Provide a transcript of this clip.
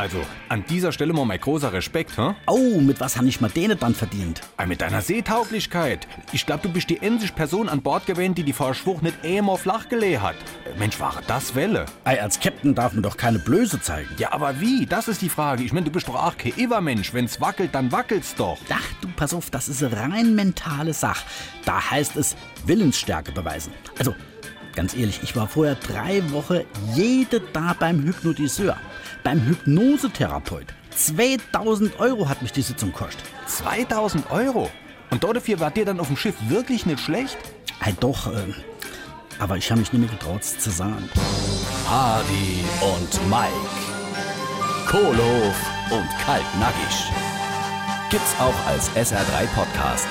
Also, an dieser Stelle mal mein großer Respekt, hä? Oh, mit was habe ich mir denen dann verdient? Ah, Mit deiner Seetauglichkeit. Ich glaube, du bist die einzige Person an Bord gewesen, die die Vorschwuch nicht einmal flach gelegt hat. Mensch, war das Welle. Ei, als Captain darf man doch keine Blöße zeigen. Ja, aber wie? Das ist die Frage. Ich meine, du bist doch auch kein Ivermensch. Wenn's wackelt, dann wackelt's doch. Ach du, pass auf, das ist rein mentale Sache. Da heißt es Willensstärke beweisen. Also, ganz ehrlich, ich war vorher drei Wochen jede da beim Hypnotiseur, beim Hypnosetherapeut. 2000 Euro hat mich die Sitzung gekostet. 2000 Euro. Und dafür war dir dann auf dem Schiff wirklich nicht schlecht? Ei, doch, äh, aber ich habe mich nicht mehr getraut es zu sagen. Hardy und Mike, Kohlhof und Kaltnackig. Gibt's auch als SR3 Podcast.